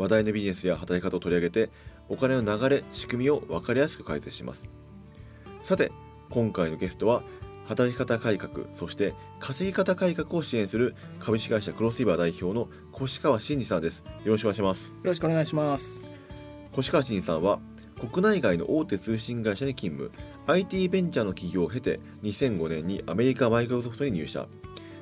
話題のビジネスや働き方を取り上げてお金の流れ仕組みを分かりやすく解説します。さて今回のゲストは働き方改革そして稼ぎ方改革を支援する株式会社クロスリバー代表の越川真二さんです。よろしくお願いします。よろしくお願いします。越川真二さんは国内外の大手通信会社に勤務。IT ベンチャーの企業を経て2005年にアメリカマイクロソフトに入社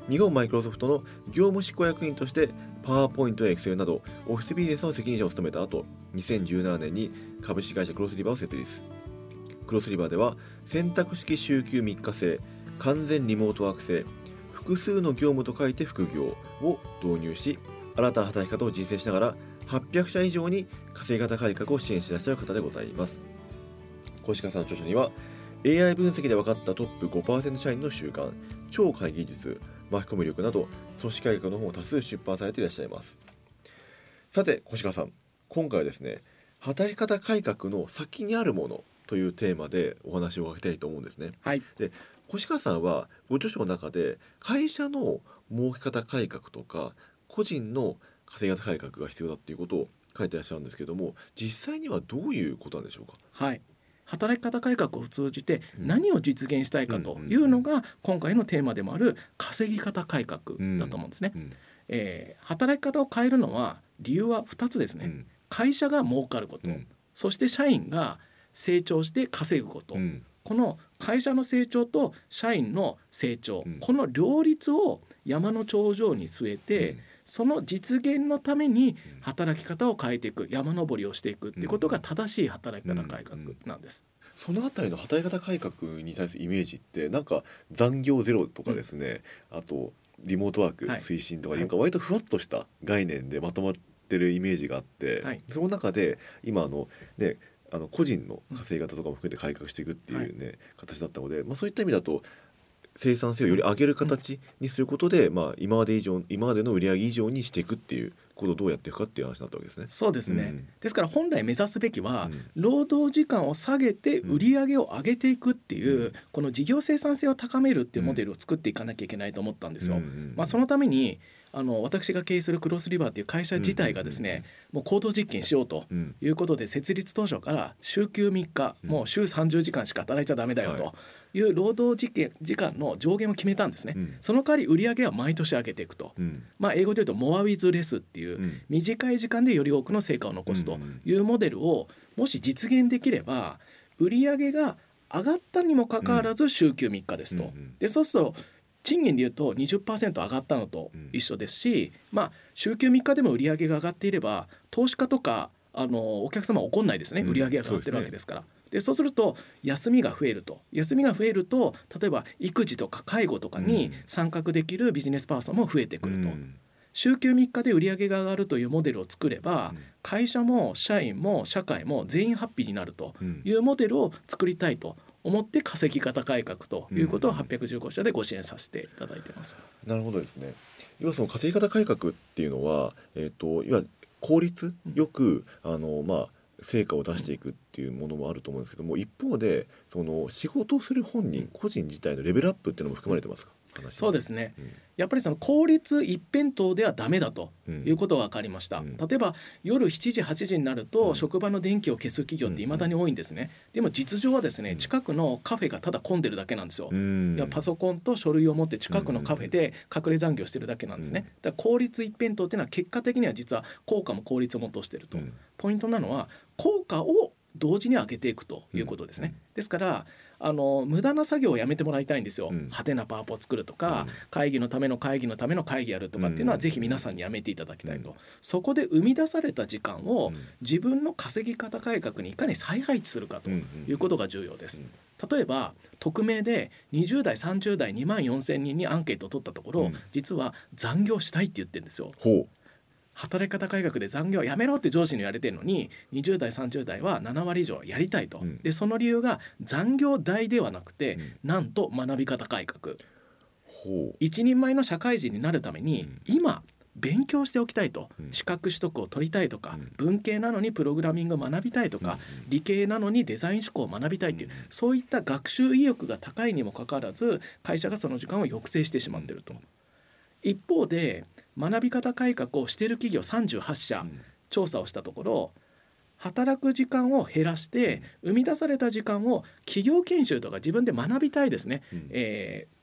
日本マイクロソフトの業務執行役員としてパワーポイントやエクセルなどオフィスビジネスの責任者を務めた後2017年に株式会社クロスリバーを設立。クロスリバーでは選択式週休3日制完全リモートワーク制複数の業務と書いて副業を導入し新たな働き方を実践しながら800社以上に稼ぎ方改革を支援していらっしゃる方でございます。小鹿さんの著書には AI 分析で分かったトップ5%社員の習慣超会議術巻き込み力など組織改革の本を多数出版されていらっしゃいます。さて小鹿さん今回はですね働き方改革の先にあるものというテーマでお話を伺いたいと思うんですね。はい、で越川さんはご著書の中で会社の儲け方改革とか個人の稼ぎ方改革が必要だっていうことを書いてらっしゃるんですけども実際にはどういうことなんでしょうか？はい働き方改革を通じて何を実現したいかというのが今回のテーマでもある稼ぎ方改革だと思うんですね。えー、働き方を変えるのは理由は2つですね。会社が儲かること、そして社員が成長して稼ぐこと、この会社の成長と社員の成長、この両立を山の頂上に据えて、その実現のために働き方を変えていく山登りをしていくっていうことが正しい働き方改革なんです。そのあたりの働き方改革に対するイメージってなんか残業ゼロとかですね、うん、あとリモートワーク推進とか、なんか割とふわっとした概念でまとまってるイメージがあって、はい、その中で今あのねあの個人の稼ぎ方とかも含めて改革していくっていうね、はい、形だったので、まあ、そういった意味だと生産性をより上げる形にすることで、うん、まあ、今まで以上今までの売り上げ以上にしていくっていうことをどうやっていくかっていう話になったわけですね。そうですね、うん、ですから本来目指すべきは、うん、労働時間を下げて売り上げを上げていくっていう、この事業生産性を高めるっていうモデルを作っていかなきゃいけないと思ったんですよ。まあ、そのためにあの私が経営するクロスリバーっていう会社自体がですね、もう行動実験しようということで設立当初から週休3日、もう週30時間しか働いちゃダメだよとい。う労働時間時間の上限を決めたんですね、その代わり売上は毎年上げていくと、まあ、英語で言うとモアウィズレスっていう、短い時間でより多くの成果を残すというモデルをもし実現できれば売上が上がったにもかかわらず週休3日ですと。でそうすると賃金でいうと20%上がったのと一緒ですし、うん、まあ週休3日でも売り上げが上がっていれば投資家とかあのお客様は怒んないですね。売り上げが上がってるわけですから。でそうすると休みが増えると。休みが増えると例えば育児とか介護とかに参画できるビジネスパーソンも増えてくると。うん。週休3日で売り上げが上がるというモデルを作れば、会社も社員も社会も全員ハッピーになるというモデルを作りたいと思って稼ぎ方改革ということを815社でご支援させていただいてます。なるほどですね。要はその稼ぎ方改革っていうのは、えっ、ー、といわ効率よく、あのまあ成果を出していくっていうものもあると思うんですけども一方でその仕事をする本人個人自体のレベルアップっていうのも含まれてますか？そうですね、うん、やっぱりその効率一辺倒ではダメだということが分かりました、うん、例えば夜7時8時になると職場の電気を消す企業っていまだに多いんですね。でも実情はですね近くのカフェがただ混んでるだけなんですよ、うん、パソコンと書類を持って近くのカフェで隠れ残業してるだけなんですね。だから効率一辺倒っていうのは結果的には実は効果も効率も落としてると、ポイントなのは効果を同時に上げていくということですね、ですからあの無駄な作業をやめてもらいたいんですよ、うん、派手なパワポを作るとか、うん、会議のための会議のための会議やるとかっていうのは、ぜひ皆さんにやめていただきたいと、そこで生み出された時間を自分の稼ぎ方改革にいかに再配置するかということが重要です。例えば匿名で20代30代2万4,000人にアンケートを取ったところ、実は残業したいって言ってるんですよ。働き方改革で残業をやめろって上司に言われてるのに20代30代は7割以上やりたいと、うん、でその理由が残業代ではなくて、うん、なんと学び方改革。一人前の社会人になるために、うん、今勉強しておきたいと、資格取得を取りたいとか、文系なのにプログラミングを学びたいとか、理系なのにデザイン思考を学びたいという、そういった学習意欲が高いにもかかわらず会社がその時間を抑制してしまっていると。一方で学び方改革をしている企業38社調査をしたところ働く時間を減らして生み出された時間を企業研修とか自分で学びたいですね、うん、えー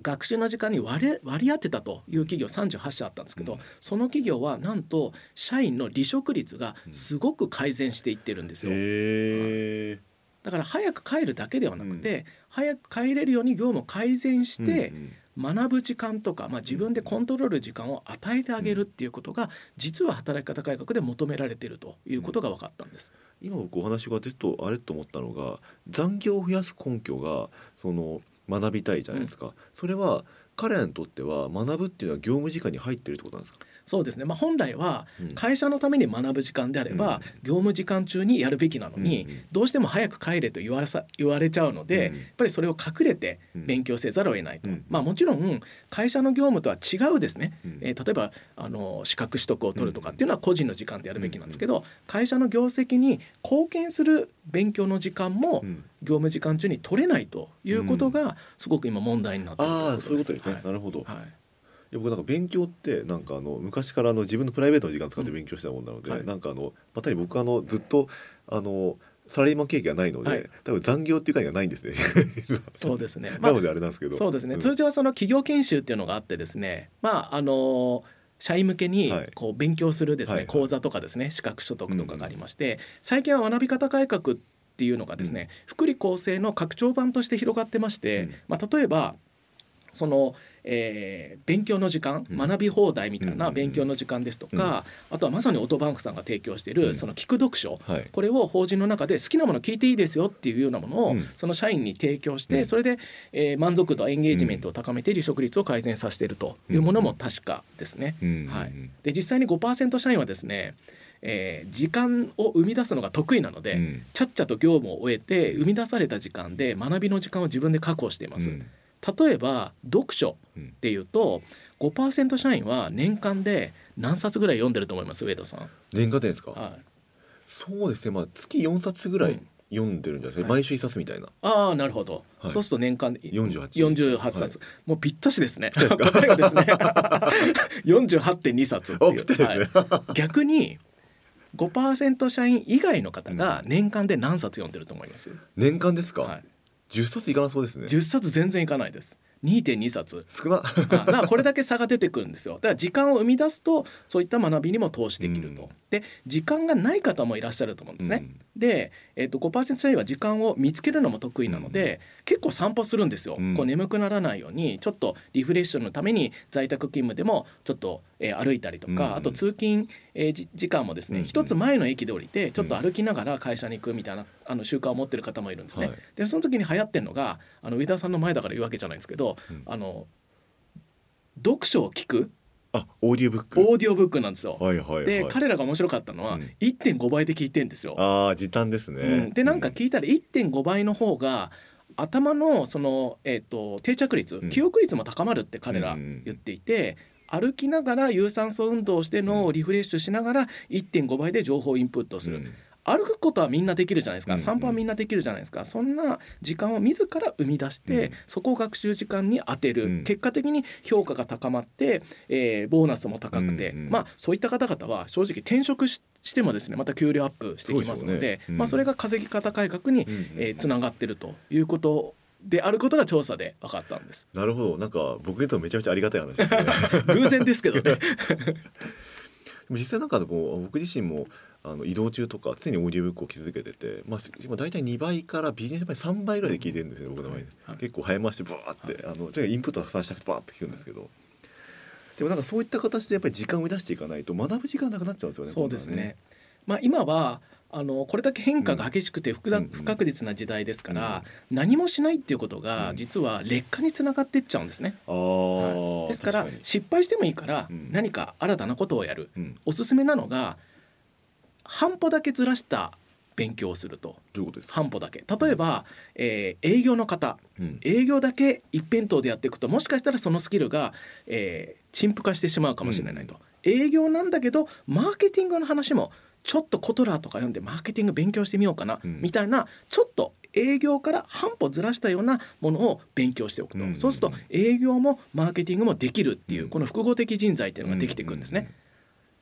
学習の時間に割り当てたという企業38社あったんですけど、うん、その企業はなんと社員の離職率がすごく改善していってるんですよ。うん、だから早く帰るだけではなくて、うん、早く帰れるように業務を改善して、うんうん学ぶ時間とか、まあ、自分でコントロール時間を与えてあげるっていうことが実は働き方改革で求められているということが分かったんです。今僕お話が出るとあれと思ったのが残業を増やす根拠がその学びたいじゃないですか、うん、それは彼らにとっては学ぶっていうのは業務時間に入ってるってことなんですか？そうですね、まあ、本来は会社のために学ぶ時間であれば、業務時間中にやるべきなのに、どうしても早く帰れと言われさ言われちゃうので、やっぱりそれを隠れて勉強せざるを得ないと、まあ、もちろん会社の業務とは違うですね、えー、例えばあの資格取得を取るとかっていうのは個人の時間でやるべきなんですけど、会社の業績に貢献する勉強の時間も業務時間中に取れないということがすごく今問題になっているということですね。はい、なるほど、はい。僕なんか勉強ってなんかあの昔からあの自分のプライベートの時間使って勉強したもんなので、うんはい、なんかあのまたに僕あのずっとあのサラリーマン経験がないので、はい、多分残業っていう概念がないんですね。そうですね。まあ、なのであれなんですけど。そうですね。通常はその企業研修っていうのがあってですね、まああの社員向けにこう勉強するですね、はい、講座とかですね資格取得とかがありまして、うん、最近は学び方改革っていうのがですね、うん、福利厚生の拡張版として広がってまして、うん、まあ例えばそのえー、勉強の時間、学び放題みたいな勉強の時間ですとか、あとはまさにオートバンクさんが提供しているその聞く読書、これを法人の中で好きなもの聞いていいですよっていうようなものをその社員に提供して、それで、えー、満足度エンゲージメントを高めて離職率を改善させているというものも確かですね。はい、で実際に5%社員はですねえー、時間を生み出すのが得意なので、うん、ちゃっちゃと業務を終えて生み出された時間で学びの時間を自分で確保しています。うん。例えば読書っていうと、うん、5%社員は年間で何冊ぐらい読んでると思います？上田さん。年間でですか、はい、そうですね。まあ月4冊ぐらい、読んでるんじゃないですか、はい、毎週一冊みたいな。ああなるほど、はい、そうすると年間48 48冊、はい、もうぴったしですね。答えがですね。48.2冊っていう、ね。はい、逆に5%社員以外の方が年間で何冊読んでると思います、年間ですか、はい、10冊いかなそうですね。10冊全然いかないです。2.2冊。少な。あこれだけ差が出てくるんですよ。だから時間を生み出すとそういった学びにも投資できると、うん、で時間がない方もいらっしゃると思うんですね、うん、で、えーと、5%社員は時間を見つけるのも得意なので、うん、結構散歩するんですよ、こう眠くならないようにちょっとリフレッシュのために在宅勤務でもちょっと、えー、歩いたりとか、あと通勤、えー、時間もですね一、つ前の駅で降りてちょっと歩きながら会社に行くみたいなあの習慣を持ってる方もいるんですね、はい、でその時に流行ってるのがあの上田さんの前だから言うわけじゃないんですけど、あの読書を聞くあオーディオブック。オーディオブックなんですよ。はいはい、はい、で彼らが面白かったのは、うん、1.5倍で聞いてんですよ。ああ時短ですね。うん、でなんか聞いたら1.5倍の方が頭のその、えーと、定着率、うん、記憶率も高まるって彼ら言っていて。歩きながら有酸素運動をして脳をリフレッシュしながら1.5倍で情報インプットする、歩くことはみんなできるじゃないですか、散歩はみんなできるじゃないですか。そんな時間を自ら生み出して、そこを学習時間に当てる、結果的に評価が高まって、えー、ボーナスも高くて、まあそういった方々は正直転職してもですねまた給料アップしてきますので、ね、まあ、それが稼ぎ方改革に、えー、つながってるということであることが調査で分かったんです。なるほど、なんか僕にとめちゃめちゃありがたい話ですね。偶然ですけどね。実際なんかこう僕自身もあの移動中とか常にオーディオブックを築けてて、まあ、今大体2倍からビジネス倍3倍ぐらいで聞いてるんですよ僕の場合、はい、結構早回してバーって、はい、あのインプットたくさんしたくてバーって聞くんですけど。でもなんかそういった形でやっぱり時間を生み出していかないと学ぶ時間なくなっちゃうんですよね。そうですね、ね、まあ、今はあのこれだけ変化が激しくて不,、不確実な時代ですから、何もしないっていうことが実は劣化につながっていっちゃうんですね。はい、ですから失敗してもいいから何か新たなことをやる、おすすめなのが半歩だけずらした勉強をすると。どういうことです半歩だけ。例えば、えー、営業の方、うん、営業だけ一辺倒でやっていくともしかしたらそのスキルが、えー、陳腐化してしまうかもしれないと、うん、営業なんだけどマーケティングの話もちょっとコトラーとか読んでマーケティング勉強してみようかな、うん、みたいなちょっと営業から半歩ずらしたようなものを勉強しておくと、そうすると営業もマーケティングもできるっていうこの複合的人材っていうのができていくんですね。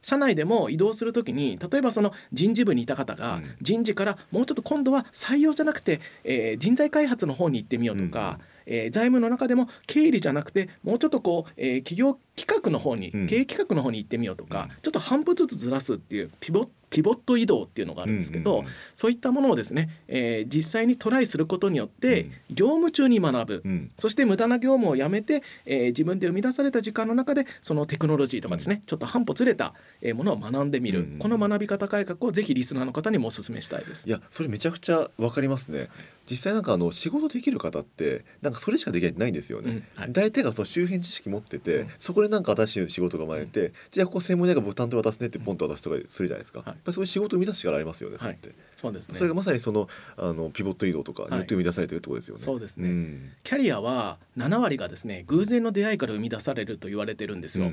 社内でも移動するときに例えばその人事部にいた方が人事からもうちょっと今度は採用じゃなくて、えー、人材開発の方に行ってみようとか、うん、えー、財務の中でも経理じゃなくてもうちょっとこう、えー、企業企画の方に、経営企画の方に行ってみようとか、ちょっと半歩ずつずらすっていうピボッピボット移動っていうのがあるんですけど、うんうんうん、そういったものをですね、えー、実際にトライすることによって、業務中に学ぶ、うん、そして無駄な業務をやめて、えー、自分で生み出された時間の中でそのテクノロジーとかですね、うん、ちょっと半歩ずれたものを学んでみる、うんうん、この学び方改革をぜひリスナーの方にもお勧めしたいです。いやそれめちゃくちゃわかりますね。実際なんかあの仕事できる方ってなんかそれしかできないんですよね。うんはい、大体がその周辺知識持ってて、そこでなんか新しい仕事が生まれて、じゃあここ専門家がボタンと渡すねってポンと渡すとかするじゃないですか。はい、そういう仕事を生み出す力ありますよね。それって。そうですね。それがまさにそのあのピボット移動とかによって生み出されているところですよね。そうですね、うん、キャリアは7割がですね偶然の出会いから生み出されると言われてるんですよ。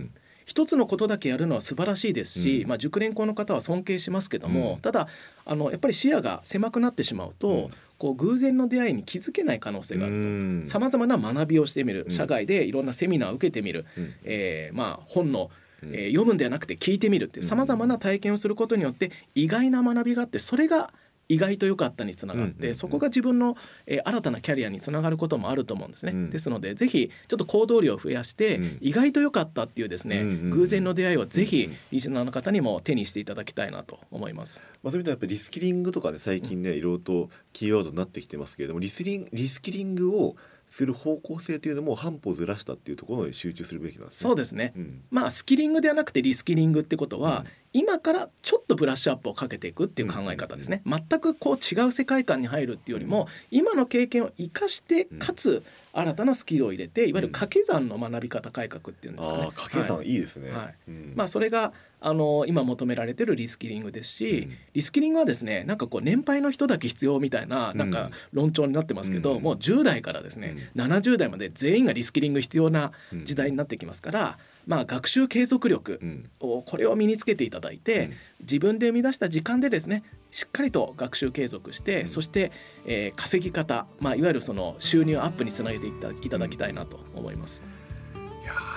うん一つのことだけやるのは素晴らしいですし、うん、まあ、熟練校の方は尊敬しますけども、うん、ただあのやっぱり視野が狭くなってしまうと、うん、こう偶然の出会いに気づけない可能性があると。さまざまな学びをしてみる。社外でいろんなセミナーを受けてみる、うん、えー、まあ、本のえー、読むんではなくて聞いてみるってさまざまな体験をすることによって意外な学びがあってそれが意外と良かったにつながって、そこが自分の、えー、新たなキャリアにつながることもあると思うんですね。うん、ですのでぜひちょっと行動量を増やして、うん、意外と良かったっていうですね、偶然の出会いをぜひリスナーの方にも手にしていただきたいなと思います。まあ、そういう意味ではやっぱりリスキリングとかね最近ねいろいろとキーワードになってきてますけれどもリスリンリスキリングをする方向性というのも半歩ずらしたっていうところに集中するべきなんです、ね、そうですね、うん、まあスキリングではなくてリスキリングってことは、うん、今からちょっとブラッシュアップをかけていくっていう考え方ですね、うん、全くこう違う世界観に入るっていうよりも、今の経験を生かしてかつ新たなスキルを入れていわゆる掛け算の学び方改革っていうんですかね、掛け算、はい、いいですね、はい。まあそれがあの今求められてるリスキリングですし、うん、リスキリングはですねなんかこう年配の人だけ必要みたいななんか論調になってますけど、うん、もう10代からですね、うん、70代まで全員がリスキリング必要な時代になってきますから、まあ、学習継続力をこれを身につけていただいて、自分で生み出した時間でですねしっかりと学習継続して、そして、えー、稼ぎ方、まあ、いわゆるその収入アップにつなげていただきたいなと思います。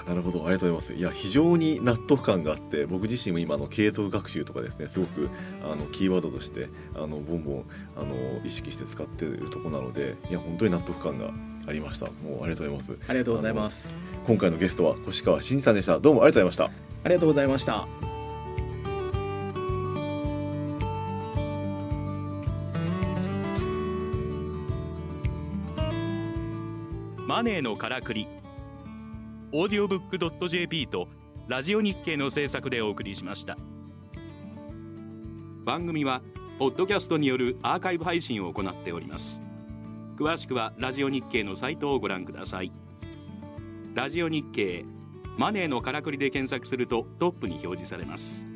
なるほど。ありがとうございます。いや非常に納得感があって僕自身も今の継続学習とかですねすごくあのキーワードとしてあのボンボンあの意識して使っているところなのでいや本当に納得感がありました。もうありがとうございます。ありがとうございます。今回のゲストは越川真司さんでした。どうもありがとうございました。ありがとうございました。マネーのからくり。オーディオブック .jp とラジオ日経の制作でお送りしました。番組はポッドキャストによるアーカイブ配信を行っております詳しくはラジオ日経のサイトをご覧ください。ラジオ日経マネーのからくりで検索するとトップに表示されます。